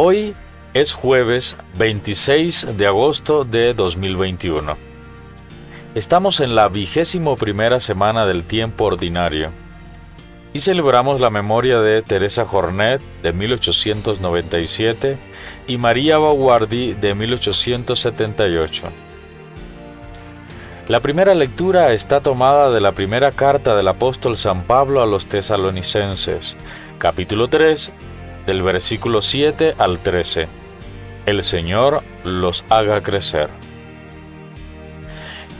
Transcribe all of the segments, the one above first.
Hoy es jueves 26 de agosto de 2021. Estamos en la vigésimo primera semana del tiempo ordinario y celebramos la memoria de Teresa Jornet de 1897 y María Baguardi de 1878. La primera lectura está tomada de la primera carta del apóstol San Pablo a los tesalonicenses, capítulo 3, del versículo 7 al 13. El Señor los haga crecer.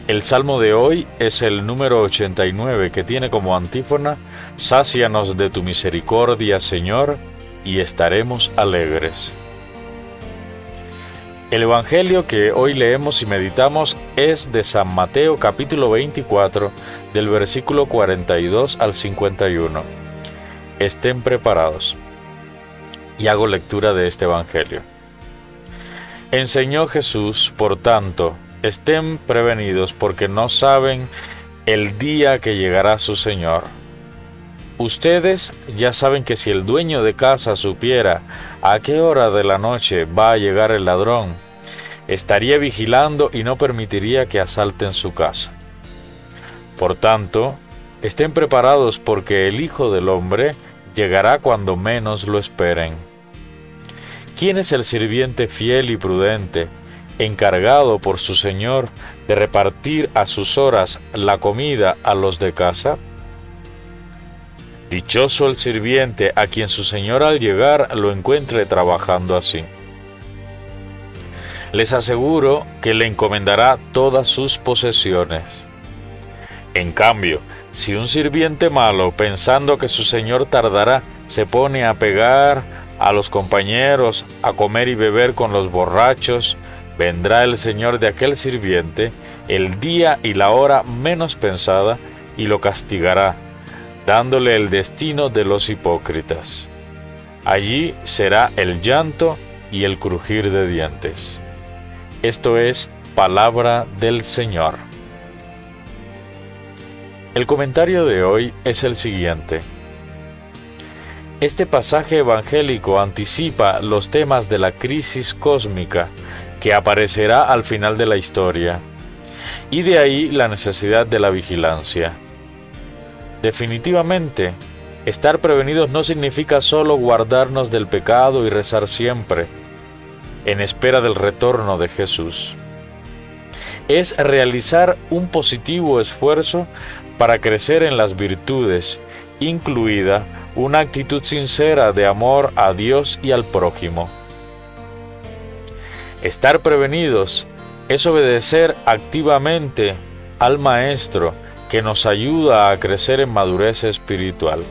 El salmo de hoy es el número 89 que tiene como antífona, Sácianos de tu misericordia, Señor, y estaremos alegres. El Evangelio que hoy leemos y meditamos es de San Mateo capítulo 24 del versículo 42 al 51. Estén preparados. Y hago lectura de este Evangelio. Enseñó Jesús, por tanto, estén prevenidos porque no saben el día que llegará su Señor. Ustedes ya saben que si el dueño de casa supiera a qué hora de la noche va a llegar el ladrón, estaría vigilando y no permitiría que asalten su casa. Por tanto, estén preparados porque el Hijo del Hombre llegará cuando menos lo esperen. ¿Quién es el sirviente fiel y prudente? encargado por su señor de repartir a sus horas la comida a los de casa? Dichoso el sirviente a quien su señor al llegar lo encuentre trabajando así. Les aseguro que le encomendará todas sus posesiones. En cambio, si un sirviente malo, pensando que su señor tardará, se pone a pegar a los compañeros, a comer y beber con los borrachos, vendrá el Señor de aquel sirviente el día y la hora menos pensada y lo castigará, dándole el destino de los hipócritas. Allí será el llanto y el crujir de dientes. Esto es palabra del Señor. El comentario de hoy es el siguiente. Este pasaje evangélico anticipa los temas de la crisis cósmica que aparecerá al final de la historia, y de ahí la necesidad de la vigilancia. Definitivamente, estar prevenidos no significa solo guardarnos del pecado y rezar siempre, en espera del retorno de Jesús. Es realizar un positivo esfuerzo para crecer en las virtudes, incluida una actitud sincera de amor a Dios y al prójimo. Estar prevenidos es obedecer activamente al Maestro que nos ayuda a crecer en madurez espiritual.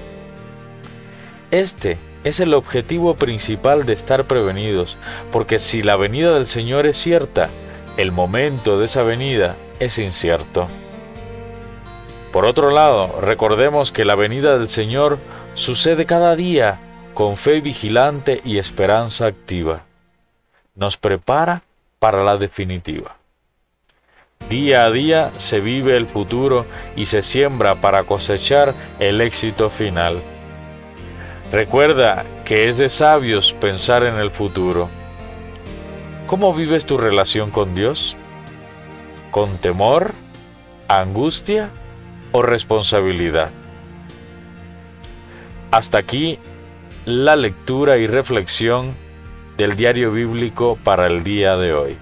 Este es el objetivo principal de estar prevenidos, porque si la venida del Señor es cierta, el momento de esa venida es incierto. Por otro lado, recordemos que la venida del Señor sucede cada día con fe vigilante y esperanza activa nos prepara para la definitiva. Día a día se vive el futuro y se siembra para cosechar el éxito final. Recuerda que es de sabios pensar en el futuro. ¿Cómo vives tu relación con Dios? ¿Con temor, angustia o responsabilidad? Hasta aquí la lectura y reflexión del diario bíblico para el día de hoy.